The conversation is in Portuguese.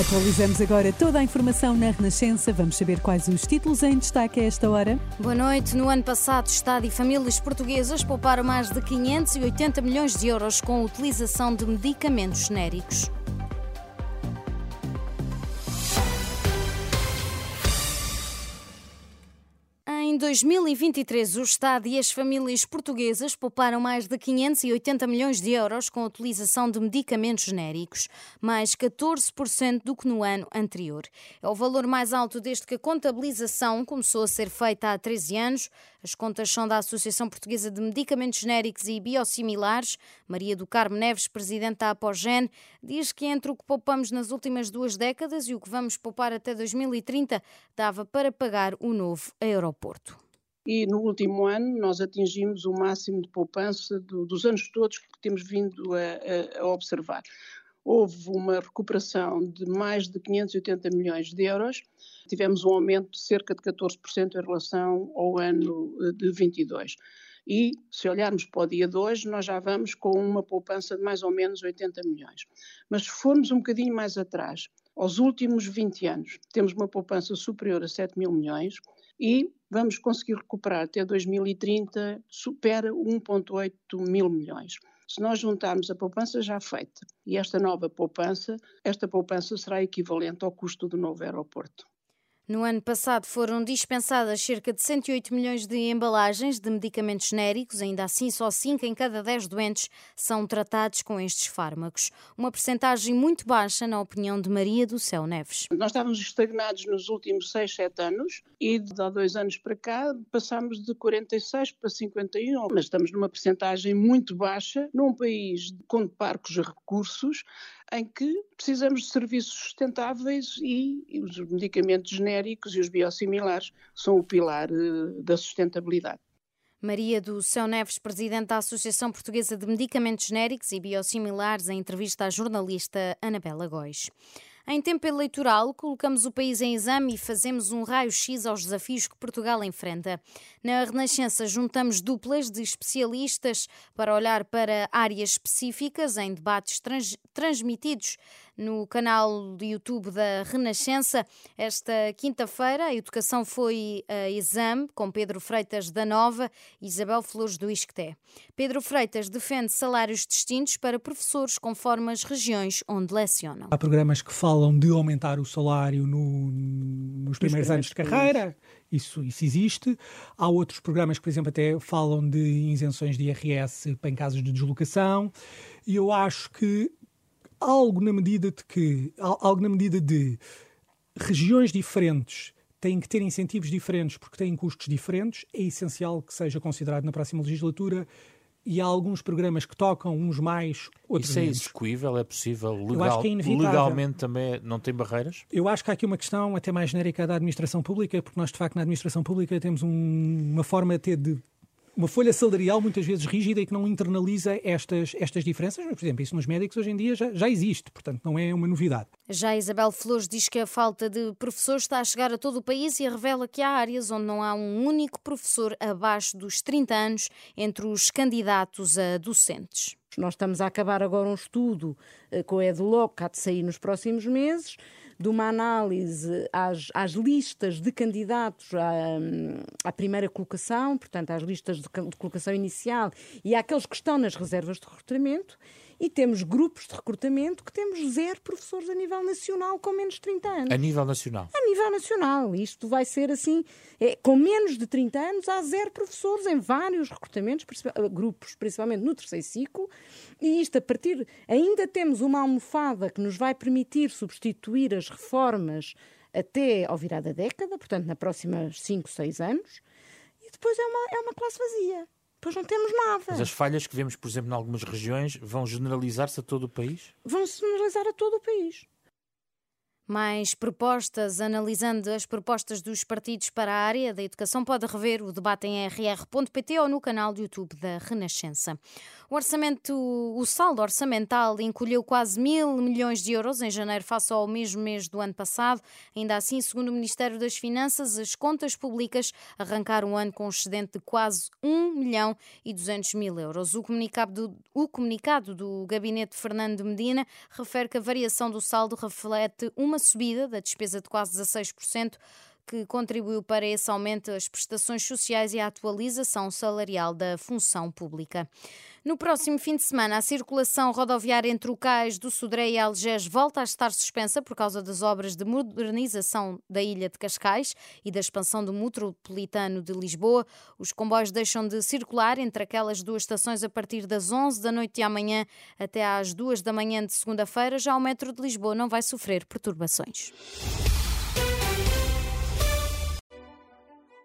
Atualizamos agora toda a informação na Renascença. Vamos saber quais os títulos em destaque a esta hora. Boa noite. No ano passado, Estado e famílias portuguesas pouparam mais de 580 milhões de euros com a utilização de medicamentos genéricos. 2023, o Estado e as famílias portuguesas pouparam mais de 580 milhões de euros com a utilização de medicamentos genéricos, mais 14% do que no ano anterior. É o valor mais alto desde que a contabilização começou a ser feita há 13 anos. As contas são da Associação Portuguesa de Medicamentos Genéricos e Biosimilares. Maria do Carmo Neves, presidente da Apogen, diz que entre o que poupamos nas últimas duas décadas e o que vamos poupar até 2030, dava para pagar o novo aeroporto e no último ano nós atingimos o máximo de poupança do, dos anos todos que temos vindo a, a, a, observar. Houve uma recuperação de mais de 580 milhões de euros, tivemos um aumento de cerca de 14% em relação ao ano eh, de 22. E, se olharmos para o dia de hoje, nós já vamos com uma poupança de mais ou menos 80 milhões. Mas se formos um bocadinho mais atrás, aos últimos 20 anos, temos uma poupança superior a 7 mil milhões, e vamos conseguir recuperar até 2030, supera 1,8 mil milhões. Se nós juntarmos a poupança já feita e esta nova poupança, esta poupança será equivalente ao custo do novo aeroporto. No ano passado foram dispensadas cerca de 108 milhões de embalagens de medicamentos genéricos, ainda assim só 5 em cada 10 doentes são tratados com estes fármacos. Uma percentagem muito baixa, na opinião de Maria do Céu Neves. Nós estávamos estagnados nos últimos 6, 7 anos e de há dois anos para cá passámos de 46 para 51, mas estamos numa percentagem muito baixa num país com parcos recursos em que precisamos de serviços sustentáveis e, e os medicamentos genéricos e os biosimilares são o pilar uh, da sustentabilidade. Maria do Céu Neves, presidente da Associação Portuguesa de Medicamentos Genéricos e Biosimilares, em entrevista à jornalista Anabela Góis. Em tempo eleitoral, colocamos o país em exame e fazemos um raio-x aos desafios que Portugal enfrenta. Na Renascença, juntamos duplas de especialistas para olhar para áreas específicas em debates trans transmitidos no canal do YouTube da Renascença. Esta quinta-feira, a educação foi a exame com Pedro Freitas da Nova e Isabel Flores do Isqueté. Pedro Freitas defende salários distintos para professores conforme as regiões onde lecionam. Há programas que falam de aumentar o salário no, nos primeiros anos de carreira. Isso, isso existe. Há outros programas que, por exemplo, até falam de isenções de IRS em casos de deslocação. E eu acho que algo na medida de que algo na medida de regiões diferentes têm que ter incentivos diferentes porque têm custos diferentes, é essencial que seja considerado na próxima legislatura e há alguns programas que tocam uns mais, outros Isso é menos. execuível? É possível? Legal, é legalmente também não tem barreiras? Eu acho que há aqui uma questão até mais genérica da administração pública, porque nós, de facto, na administração pública temos um, uma forma até de uma folha salarial muitas vezes rígida e que não internaliza estas, estas diferenças. Mas, por exemplo, isso nos médicos hoje em dia já, já existe, portanto não é uma novidade. Já Isabel Flores diz que a falta de professores está a chegar a todo o país e revela que há áreas onde não há um único professor abaixo dos 30 anos entre os candidatos a docentes. Nós estamos a acabar agora um estudo eh, com a EduLoc, que há de sair nos próximos meses, de uma análise às, às listas de candidatos à, à, primeira colocação, portanto, às listas de, de colocação inicial e àqueles que estão nas reservas de recrutamento e temos grupos de recrutamento que temos zero professores a nível nacional com menos de 30 anos. A nível nacional? A nível nacional. Isto vai ser assim, é, com menos de 30 anos há zero professores em vários recrutamentos, grupos, principalmente no terceiro ciclo, e isto a partir, ainda temos uma almofada que nos vai permitir substituir as reformas até ao virar da década, portanto, na próxima 5, 6 anos, e depois é uma, é uma classe vazia. Pois não temos nada. Mas as falhas que vemos, por exemplo, em algumas regiões, vão generalizar-se a todo o país? Vão se generalizar a todo o país. Mais propostas, analisando as propostas dos partidos para a área da educação, pode rever o debate em rr.pt ou no canal do YouTube da Renascença. O orçamento, o saldo orçamental encolheu quase mil milhões de euros em janeiro face ao mesmo mês do ano passado. Ainda assim, segundo o Ministério das Finanças, as contas públicas arrancaram o ano com um excedente de quase 1 milhão e 200 mil euros. O comunicado do, o comunicado do gabinete de Fernando Medina refere que a variação do saldo reflete uma subida da despesa de quase 16%, que contribuiu para esse aumento das prestações sociais e a atualização salarial da função pública. No próximo fim de semana, a circulação rodoviária entre o Cais do Sodré e Algés volta a estar suspensa por causa das obras de modernização da ilha de Cascais e da expansão do metropolitano de Lisboa. Os comboios deixam de circular entre aquelas duas estações a partir das 11 da noite de amanhã até às 2 da manhã de segunda-feira. Já o metro de Lisboa não vai sofrer perturbações.